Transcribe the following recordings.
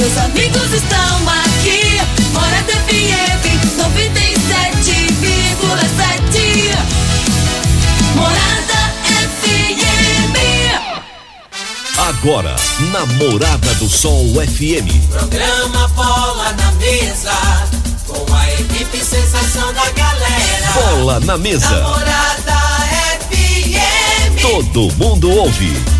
Seus amigos estão aqui. Morada FM 97,7. Morada FM. Agora, na Morada do Sol FM. Programa Bola na Mesa. Com a equipe sensação da galera. Bola na mesa. Morada FM. Todo mundo ouve.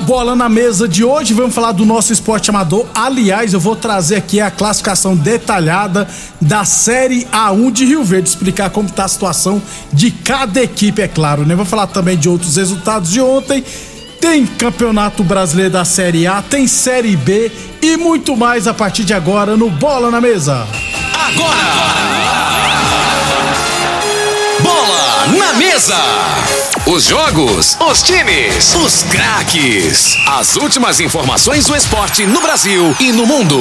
Bola na Mesa de hoje, vamos falar do nosso esporte amador. Aliás, eu vou trazer aqui a classificação detalhada da Série A1 de Rio Verde, explicar como está a situação de cada equipe, é claro, né? Vou falar também de outros resultados de ontem. Tem Campeonato Brasileiro da Série A, tem Série B e muito mais a partir de agora no Bola na Mesa. Bola na mesa. Os jogos, os times, os craques. As últimas informações do esporte no Brasil e no mundo.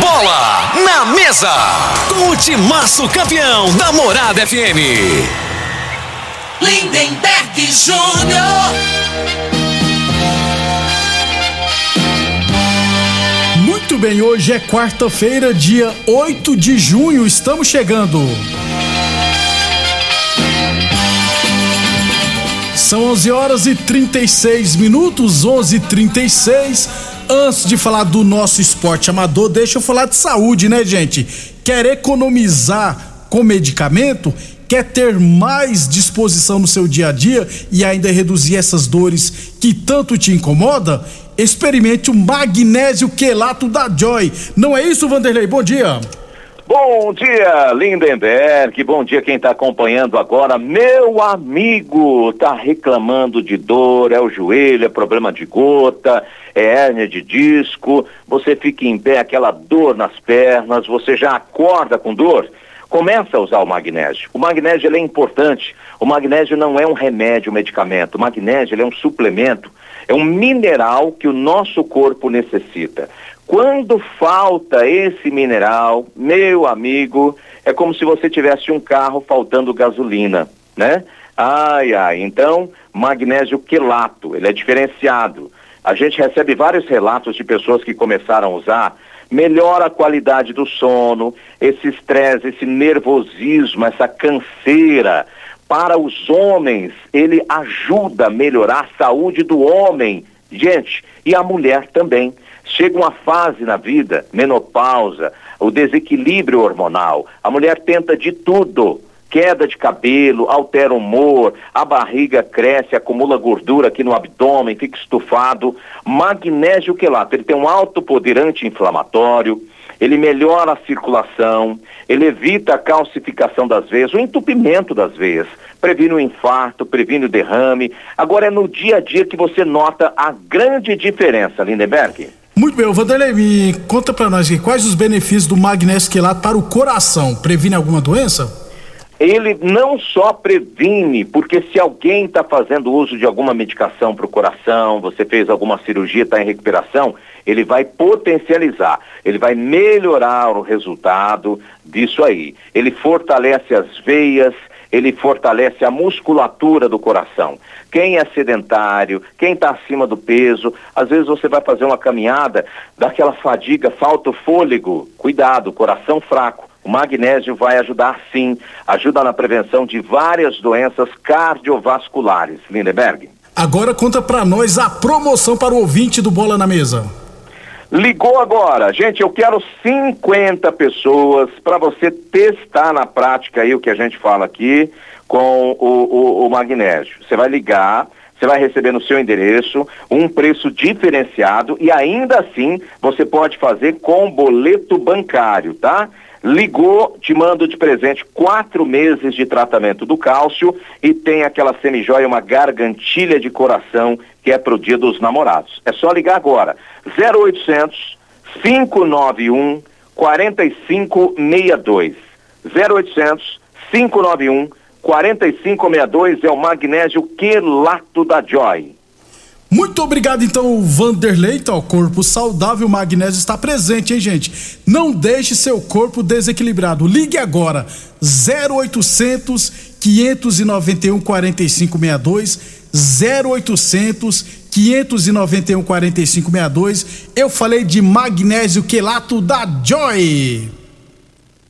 Bola na mesa. Com o timaço campeão da Morada FM. Lindenberg Júnior. Muito bem, hoje é quarta-feira, dia 8 de junho, estamos chegando. São 11 horas e 36 minutos, 11 e 36 Antes de falar do nosso esporte amador, deixa eu falar de saúde, né, gente? Quer economizar com medicamento? Quer ter mais disposição no seu dia a dia e ainda reduzir essas dores que tanto te incomoda? Experimente o magnésio quelato da Joy. Não é isso, Vanderlei? Bom dia. Bom dia, Lindenberg. Bom dia quem está acompanhando agora. Meu amigo está reclamando de dor, é o joelho, é problema de gota, é hérnia de disco. Você fica em pé, aquela dor nas pernas, você já acorda com dor. Começa a usar o magnésio. O magnésio é importante. O magnésio não é um remédio, um medicamento. O magnésio é um suplemento, é um mineral que o nosso corpo necessita. Quando falta esse mineral, meu amigo, é como se você tivesse um carro faltando gasolina, né? Ai, ai, então, magnésio quelato, ele é diferenciado. A gente recebe vários relatos de pessoas que começaram a usar, melhora a qualidade do sono, esse estresse, esse nervosismo, essa canseira. Para os homens, ele ajuda a melhorar a saúde do homem, gente, e a mulher também chega uma fase na vida, menopausa, o desequilíbrio hormonal. A mulher tenta de tudo. Queda de cabelo, altera o humor, a barriga cresce, acumula gordura aqui no abdômen, fica estufado. Magnésio quelato, ele tem um alto poder anti-inflamatório, ele melhora a circulação, ele evita a calcificação das veias, o entupimento das veias, previne o infarto, previne o derrame. Agora é no dia a dia que você nota a grande diferença, Lindenberg. Muito bem, Vanderlei, me conta pra nós aqui, quais os benefícios do magnésio quelato para o coração? Previne alguma doença? Ele não só previne, porque se alguém está fazendo uso de alguma medicação para o coração, você fez alguma cirurgia, está em recuperação, ele vai potencializar, ele vai melhorar o resultado disso aí. Ele fortalece as veias, ele fortalece a musculatura do coração. Quem é sedentário, quem está acima do peso, às vezes você vai fazer uma caminhada, dá aquela fadiga, falta o fôlego. Cuidado, coração fraco O magnésio vai ajudar sim, ajuda na prevenção de várias doenças cardiovasculares. Lindeberg. Agora conta pra nós a promoção para o ouvinte do Bola na Mesa. Ligou agora. Gente, eu quero 50 pessoas para você testar na prática aí o que a gente fala aqui com o, o, o magnésio. Você vai ligar, você vai receber no seu endereço um preço diferenciado e ainda assim você pode fazer com boleto bancário, tá? Ligou, te mando de presente quatro meses de tratamento do cálcio e tem aquela semijóia, uma gargantilha de coração que é pro dia dos namorados. É só ligar agora. 0800 591 4562. 0800 591 4562 é o magnésio quelato da Joy. Muito obrigado, então, Vanderlei. Então, corpo saudável, o magnésio está presente, hein, gente? Não deixe seu corpo desequilibrado. Ligue agora, 0800 591 4562, 0800 591 4562. Eu falei de magnésio quelato da Joy.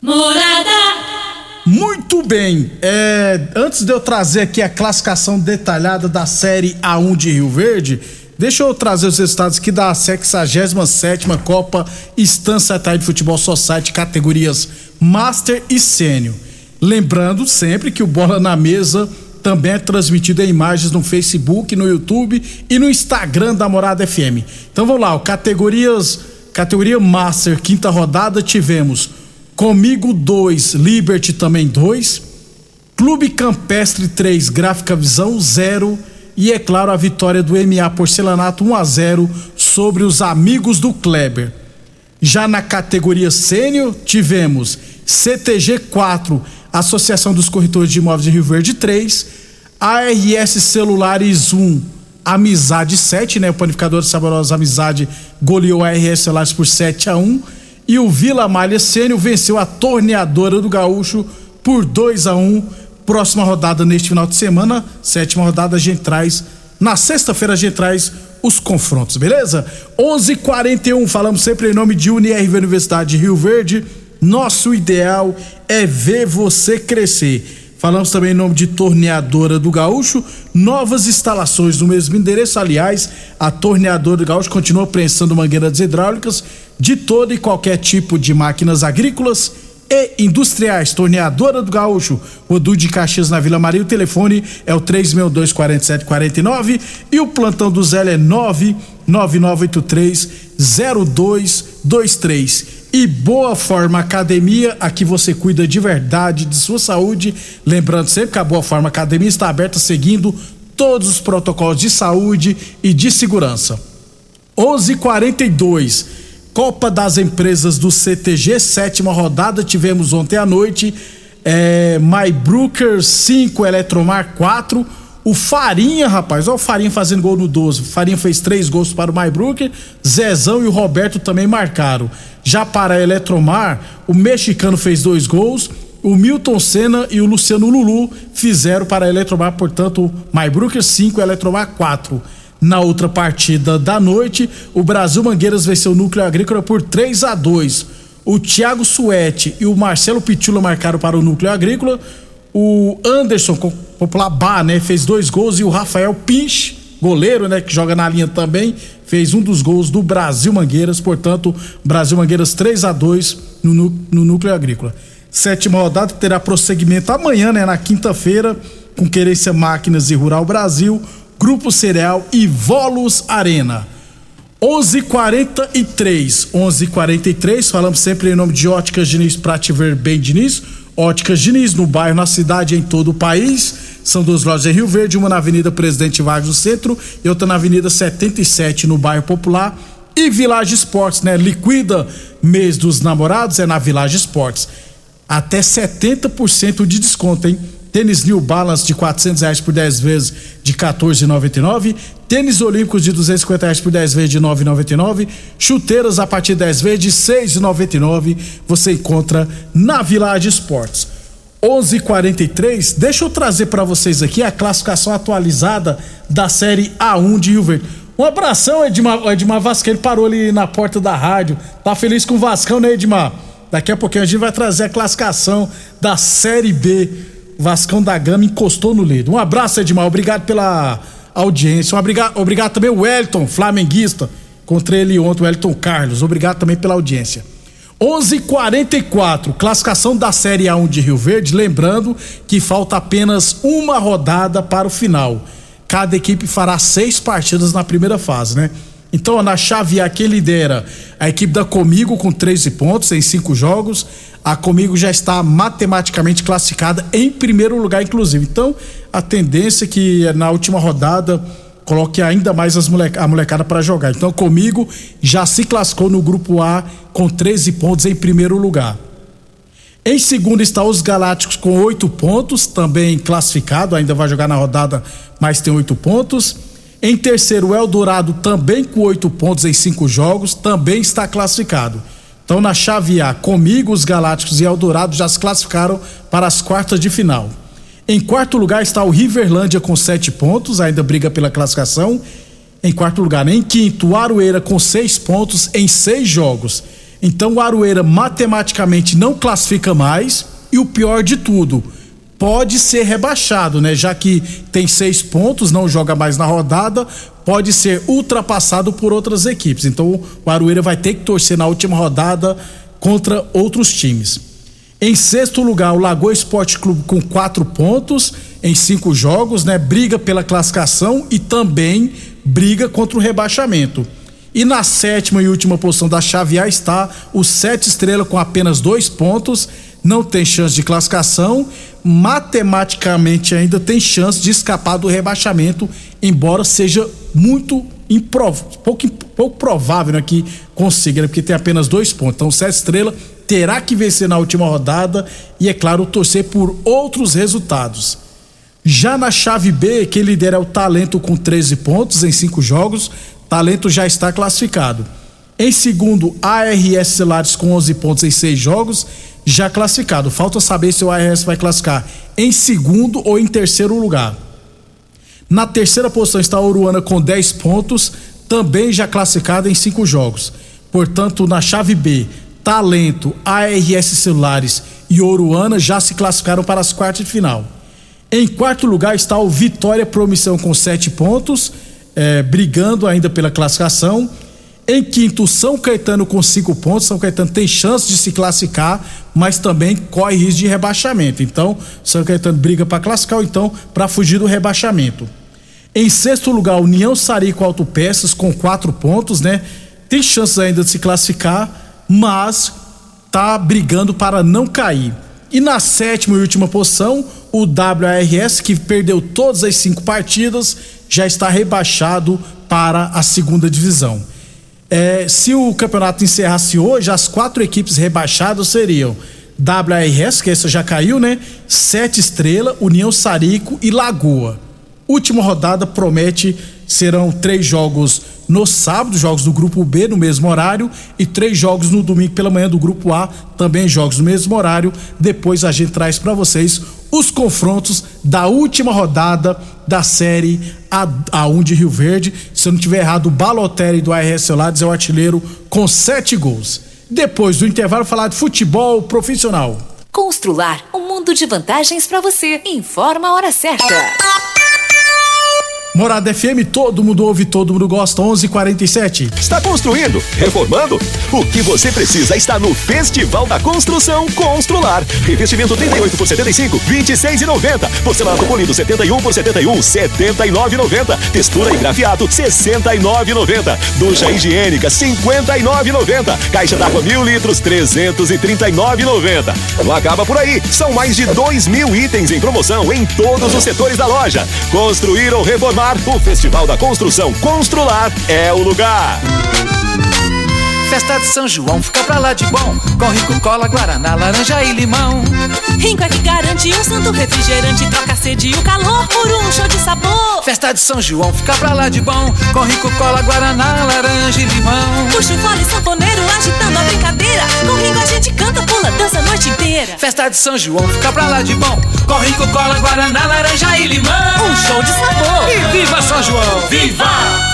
Morada. Muito bem, é, antes de eu trazer aqui a classificação detalhada da Série A1 de Rio Verde, deixa eu trazer os resultados aqui da 67 Copa Estância Tarde de Futebol Society, categorias Master e Sênior. Lembrando sempre que o Bola na Mesa também é transmitido em imagens no Facebook, no YouTube e no Instagram da Morada FM. Então vamos lá, categorias, categoria Master, quinta rodada, tivemos Comigo 2, Liberty também 2. Clube Campestre 3, Gráfica Visão 0. E é claro a vitória do MA Porcelanato 1 a 0 sobre os amigos do Kleber. Já na categoria sênior, tivemos CTG 4, Associação dos Corretores de Imóveis de Rio Verde 3, ARS Celulares 1, Amizade 7, né? O panificador de saborosa Amizade goleou a ARS Celulares por 7 a 1 e o Vila Malha Sênio venceu a torneadora do Gaúcho por 2 a 1 Próxima rodada neste final de semana, sétima rodada, a gente traz. Na sexta-feira a gente traz os confrontos, beleza? 11:41 falamos sempre em nome de UniRV Universidade de Rio Verde. Nosso ideal é ver você crescer. Falamos também em nome de Torneadora do Gaúcho, novas instalações no mesmo endereço. Aliás, a Torneadora do Gaúcho continua prensando mangueiras hidráulicas de todo e qualquer tipo de máquinas agrícolas e industriais. Torneadora do Gaúcho, Odu de Caxias na Vila Maria. O telefone é o 3624749 e o plantão do Zé é 999830223. E Boa Forma Academia, aqui você cuida de verdade de sua saúde. Lembrando sempre que a Boa Forma Academia está aberta seguindo todos os protocolos de saúde e de segurança. 11:42 Copa das Empresas do CTG, sétima rodada, tivemos ontem à noite. É, Brooker 5, Eletromar 4. O Farinha, rapaz, olha o Farinha fazendo gol no 12. O Farinha fez três gols para o Brooker. Zezão e o Roberto também marcaram. Já para a Eletromar, o mexicano fez dois gols. O Milton Senna e o Luciano Lulu fizeram para a Eletromar, portanto, Brooker 5, Eletromar 4. Na outra partida da noite, o Brasil Mangueiras venceu o Núcleo Agrícola por 3 a 2. O Thiago Suete e o Marcelo Pitula marcaram para o Núcleo Agrícola. O Anderson, popular Bá, né, fez dois gols e o Rafael Pinch, goleiro, né, que joga na linha também, fez um dos gols do Brasil Mangueiras. Portanto, Brasil Mangueiras 3 a 2 no, no Núcleo Agrícola. Sétima rodada terá prosseguimento amanhã, né, na quinta-feira, com Querência Máquinas e Rural Brasil. Grupo Cereal e Volos Arena. 11:43, 11:43. Falamos sempre em nome de Óticas Diniz para te ver bem, Diniz. Óticas Diniz no bairro, na cidade, em todo o país. São duas lojas em Rio Verde, uma na Avenida Presidente Vargas no centro e outra na Avenida 77 no bairro Popular. E Village Esportes, né? Liquida mês dos namorados é na Village Esportes. Até 70% de desconto, hein? Tênis New Balance de 400 reais por 10 vezes de 14,99. Tênis Olímpicos de 250 reais por 10 vezes de 9,99. Chuteiras a partir de 10 vezes de 6,99. Você encontra na Village Esportes. 11:43. Deixa eu trazer para vocês aqui a classificação atualizada da série A1 de Rio Verde. Um abração, Edmar, Edmar ele parou ali na porta da rádio. Tá feliz com o Vascão, né, Edmar? Daqui a pouquinho a gente vai trazer a classificação da Série B. Vascão da Gama encostou no líder. Um abraço, Edmar. Obrigado pela audiência. Um obrigado, obrigado também o Wellington, flamenguista. Encontrei ele ontem, o Wellington Carlos. Obrigado também pela audiência. 11:44 classificação da Série A1 de Rio Verde. Lembrando que falta apenas uma rodada para o final. Cada equipe fará seis partidas na primeira fase, né? Então, na chave A, quem lidera a equipe da Comigo com 13 pontos em cinco jogos. A Comigo já está matematicamente classificada em primeiro lugar, inclusive. Então, a tendência é que na última rodada coloque ainda mais as moleca, a molecada para jogar. Então, comigo já se classificou no grupo A com 13 pontos em primeiro lugar. Em segundo está os Galácticos com oito pontos, também classificado, ainda vai jogar na rodada, mas tem oito pontos. Em terceiro, o Eldorado também com oito pontos em cinco jogos, também está classificado. Então, na chave A, comigo, os Galácticos e Eldorado já se classificaram para as quartas de final. Em quarto lugar está o Riverlândia com sete pontos, ainda briga pela classificação. Em quarto lugar, em quinto, o Aroeira com seis pontos em seis jogos. Então o Aroeira matematicamente não classifica mais e o pior de tudo, pode ser rebaixado, né? Já que tem seis pontos, não joga mais na rodada, pode ser ultrapassado por outras equipes. Então o Aroeira vai ter que torcer na última rodada contra outros times. Em sexto lugar, o Lagoa Esporte Clube com quatro pontos em cinco jogos, né? Briga pela classificação e também briga contra o rebaixamento. E na sétima e última posição da chave A está o Sete Estrela com apenas dois pontos, não tem chance de classificação, matematicamente ainda tem chance de escapar do rebaixamento, embora seja muito pouco, pouco provável né, que consiga, né, porque tem apenas dois pontos. Então, Sete Estrela terá que vencer na última rodada e, é claro, torcer por outros resultados. Já na chave B, quem lidera é o Talento com 13 pontos em cinco jogos. Talento já está classificado. Em segundo, ARS Celulares com 11 pontos em seis jogos, já classificado. Falta saber se o ARS vai classificar em segundo ou em terceiro lugar. Na terceira posição está a Uruana com 10 pontos, também já classificado em cinco jogos. Portanto, na chave B, Talento, ARS Celulares e Oruana já se classificaram para as quartas de final. Em quarto lugar está o Vitória Promissão com sete pontos, é, brigando ainda pela classificação. Em quinto, São Caetano com cinco pontos. São Caetano tem chance de se classificar, mas também corre risco de rebaixamento. Então, São Caetano briga para classificar ou então para fugir do rebaixamento. Em sexto lugar, União Sarico Autopeças com quatro pontos, né? Tem chances ainda de se classificar mas tá brigando para não cair. E na sétima e última posição, o WRS, que perdeu todas as cinco partidas, já está rebaixado para a segunda divisão. É, se o campeonato encerrasse hoje, as quatro equipes rebaixadas seriam WRS, que essa já caiu, né? Sete Estrela, União Sarico e Lagoa. Última rodada promete serão três jogos no sábado, jogos do grupo B no mesmo horário e três jogos no domingo pela manhã do grupo A, também jogos no mesmo horário. Depois a gente traz para vocês os confrontos da última rodada da série A, A1 de Rio Verde. Se eu não tiver errado, o Balotelli do ARS Celulares é o artilheiro com sete gols. Depois do intervalo, falar de futebol profissional. Constrular um mundo de vantagens para você. Informa a hora certa. Morada FM, todo mundo ouve, todo mundo gosta. 11:47. Está construindo? Reformando? O que você precisa está no Festival da Construção Constrular. Revestimento 38 por 75, 26,90. Porcelanato polido 71 por 71, 79,90. Textura e grafiato 69,90. Ducha higiênica 59,90. Caixa d'água mil litros 339,90. Não acaba por aí. São mais de 2 mil itens em promoção em todos os setores da loja. Construir ou reformar o Festival da Construção Constrular é o lugar. Festa de São João fica pra lá de bom. Com rico cola, guaraná, laranja e limão. Rinco é que garante um santo refrigerante. Troca a sede e o calor por um show de sabor. Festa de São João fica pra lá de bom. Com rico cola, guaraná, laranja e limão. Puxa o fole sanfoneiro inteira Festa de São João fica pra lá de bom Com rico cola, guaraná, laranja e limão Um show de sabor E viva São João! Viva!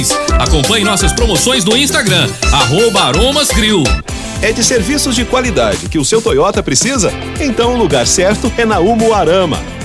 Acompanhe nossas promoções no Instagram, arroba Aromas Grill. É de serviços de qualidade que o seu Toyota precisa? Então o lugar certo é na Umuarama.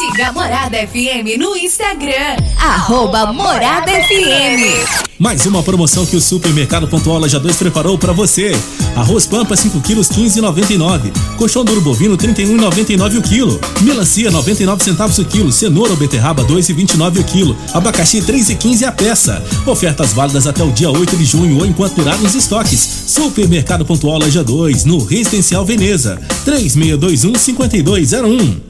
Siga a Morada FM no Instagram, arroba Morada FM. Mais uma promoção que o Supermercado Pontual Loja 2 preparou para você. Arroz Pampa 5 quilos 15,99. Colchão duro bovino 31,99 o quilo. Melancia 99 centavos o quilo. Cenoura ou beterraba 2,29 o quilo. Abacaxi 3,15 a peça. Ofertas válidas até o dia 8 de junho ou enquanto durar nos estoques. Supermercado Pontual Loja 2 no Residencial Veneza 3621 5201.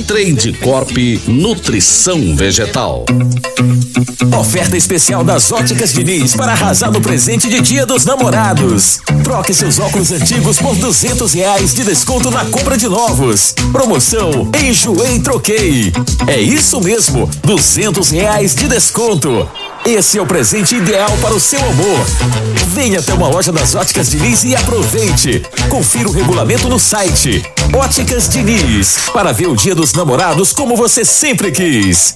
Trade Corp Nutrição Vegetal. Oferta especial das Óticas Diniz para arrasar no presente de Dia dos Namorados. Troque seus óculos antigos por duzentos reais de desconto na compra de novos. Promoção Enjoei Troquei. É isso mesmo, duzentos reais de desconto. Esse é o presente ideal para o seu amor. Venha até uma loja das Óticas Diniz e aproveite. Confira o regulamento no site Óticas Diniz para ver o Dia dos Namorados como você sempre quis.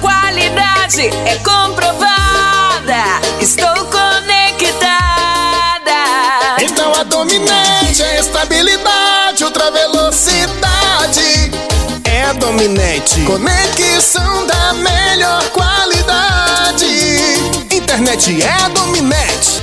Qualidade é comprovada. Estou conectada. Então a dominante é estabilidade, ultra velocidade. É dominante. Conexão da melhor qualidade. Internet é dominante.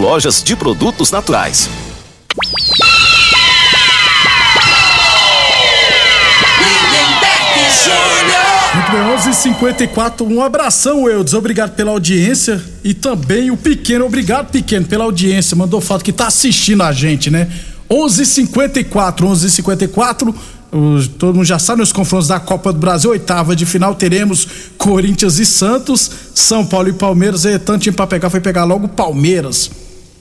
lojas de produtos naturais. Muito bem, 11:54. Um abração, Eudes. Obrigado pela audiência. E também o Pequeno. Obrigado, Pequeno, pela audiência. Mandou foto que tá assistindo a gente, né? 11:54. 11:54. Todo mundo já sabe nos confrontos da Copa do Brasil, oitava de final, teremos Corinthians e Santos, São Paulo e Palmeiras. E tanto time pra pegar, foi pegar logo Palmeiras.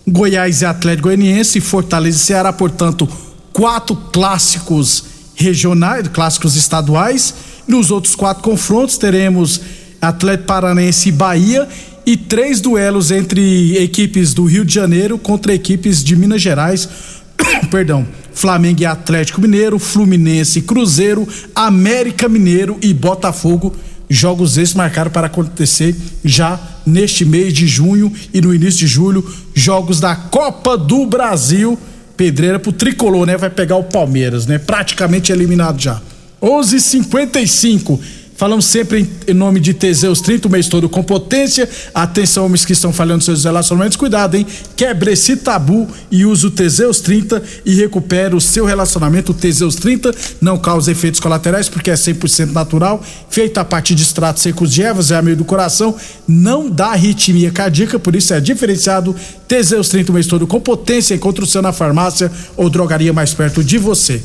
Goiás e Atlético Goianiense, Fortaleza e Ceará, portanto, quatro clássicos regionais, clássicos estaduais. Nos outros quatro confrontos teremos Atlético Paranense e Bahia e três duelos entre equipes do Rio de Janeiro contra equipes de Minas Gerais. Perdão. Flamengo e Atlético Mineiro, Fluminense e Cruzeiro, América Mineiro e Botafogo. Jogos esses marcaram para acontecer já neste mês de junho e no início de julho. Jogos da Copa do Brasil. Pedreira pro tricolor, né? Vai pegar o Palmeiras, né? Praticamente eliminado já. 11:55. Falamos sempre em, nome de Teseus 30, o mês todo com potência. Atenção, homens que estão falhando seus relacionamentos, cuidado, hein? Quebre esse tabu e use o Teseus 30 e recupere o seu relacionamento. O Teseus 30 não causa efeitos colaterais porque é 100% natural, feito a partir de extratos secos de ervas, é a meio do coração, não dá arritmia cardíaca, por isso é diferenciado. Teseus 30, o mês todo com potência. Encontre o seu na farmácia ou drogaria mais perto de você.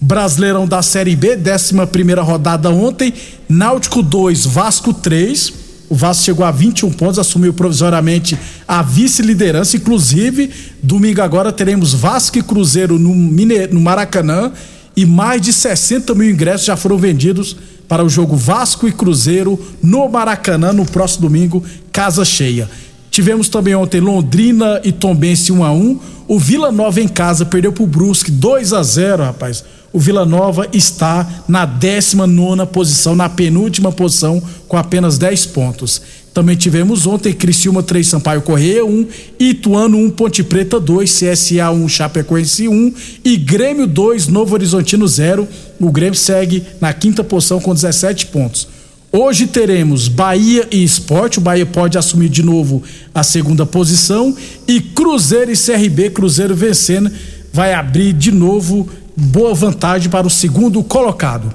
Brasileirão da Série B, 11 primeira rodada ontem, Náutico 2, Vasco 3. O Vasco chegou a 21 pontos, assumiu provisoriamente a vice-liderança. Inclusive, domingo agora teremos Vasco e Cruzeiro no, Mine... no Maracanã e mais de 60 mil ingressos já foram vendidos para o jogo Vasco e Cruzeiro no Maracanã no próximo domingo, casa cheia. Tivemos também ontem Londrina e Tombense 1 a 1. O Vila Nova em casa perdeu pro Brusque 2 a 0, rapaz o Vila Nova está na 19 posição, na penúltima posição, com apenas 10 pontos. Também tivemos ontem Criciúma 3, Sampaio Correia 1, Ituano 1, Ponte Preta 2, CSA 1, Chapecoense 1 e Grêmio 2, Novo Horizontino 0. O Grêmio segue na quinta posição com 17 pontos. Hoje teremos Bahia e Esporte. O Bahia pode assumir de novo a segunda posição. E Cruzeiro e CRB, Cruzeiro vencendo, vai abrir de novo boa vantagem para o segundo colocado.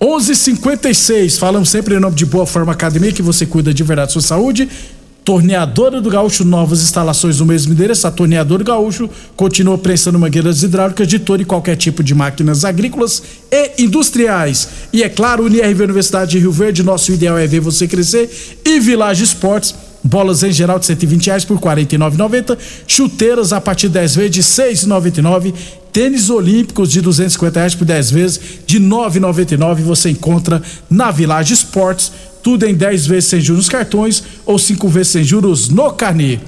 11:56 falamos sempre em nome de Boa Forma Academia que você cuida de verdade da sua saúde. Torneadora do Gaúcho, novas instalações no mesmo endereço. A Torneadora do Gaúcho continua prestando mangueiras hidráulicas de todo e qualquer tipo de máquinas agrícolas e industriais. E é claro, Unirv Universidade de Rio Verde, nosso ideal é ver você crescer. E Village Esportes, bolas em geral de 120 reais por 49,90. Chuteiras a partir de 10 vezes de 6,99. Tênis olímpicos de 250 reais por 10 vezes de 9,99 você encontra na Village Esportes. Tudo em 10 vezes sem juros nos cartões ou 5 vezes sem juros no carnê.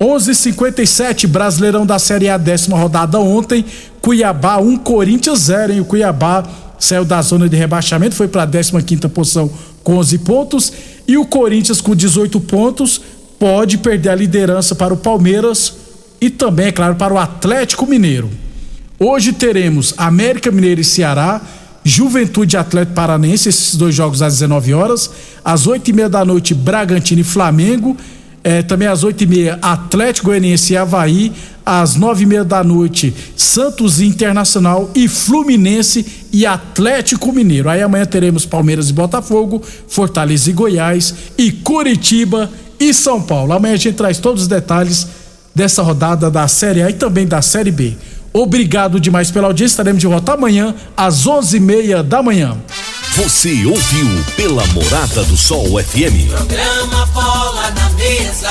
11:57 Brasileirão da Série A, décima rodada ontem. Cuiabá 1 um, Corinthians 0, hein? O Cuiabá saiu da zona de rebaixamento, foi para a 15 quinta posição com 11 pontos e o Corinthians com 18 pontos pode perder a liderança para o Palmeiras e também, é claro, para o Atlético Mineiro. Hoje teremos América Mineiro e Ceará, Juventude Atlético Paranense, esses dois jogos às 19 horas. Às 8 e meia da noite, Bragantino e Flamengo. É, também às 8 e meia, Atlético Goianiense e Havaí. Às 9 e meia da noite, Santos Internacional e Fluminense e Atlético Mineiro. Aí amanhã teremos Palmeiras e Botafogo, Fortaleza e Goiás e Curitiba e São Paulo. Amanhã a gente traz todos os detalhes dessa rodada da Série A e também da Série B. Obrigado demais pela audiência. Estaremos de volta amanhã às onze e meia da manhã. Você ouviu pela Morada do Sol FM. Programa Bola na Mesa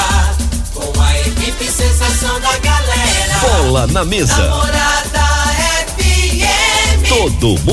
com a equipe sensação da galera. Bola na Mesa. Morada FM. Todo mundo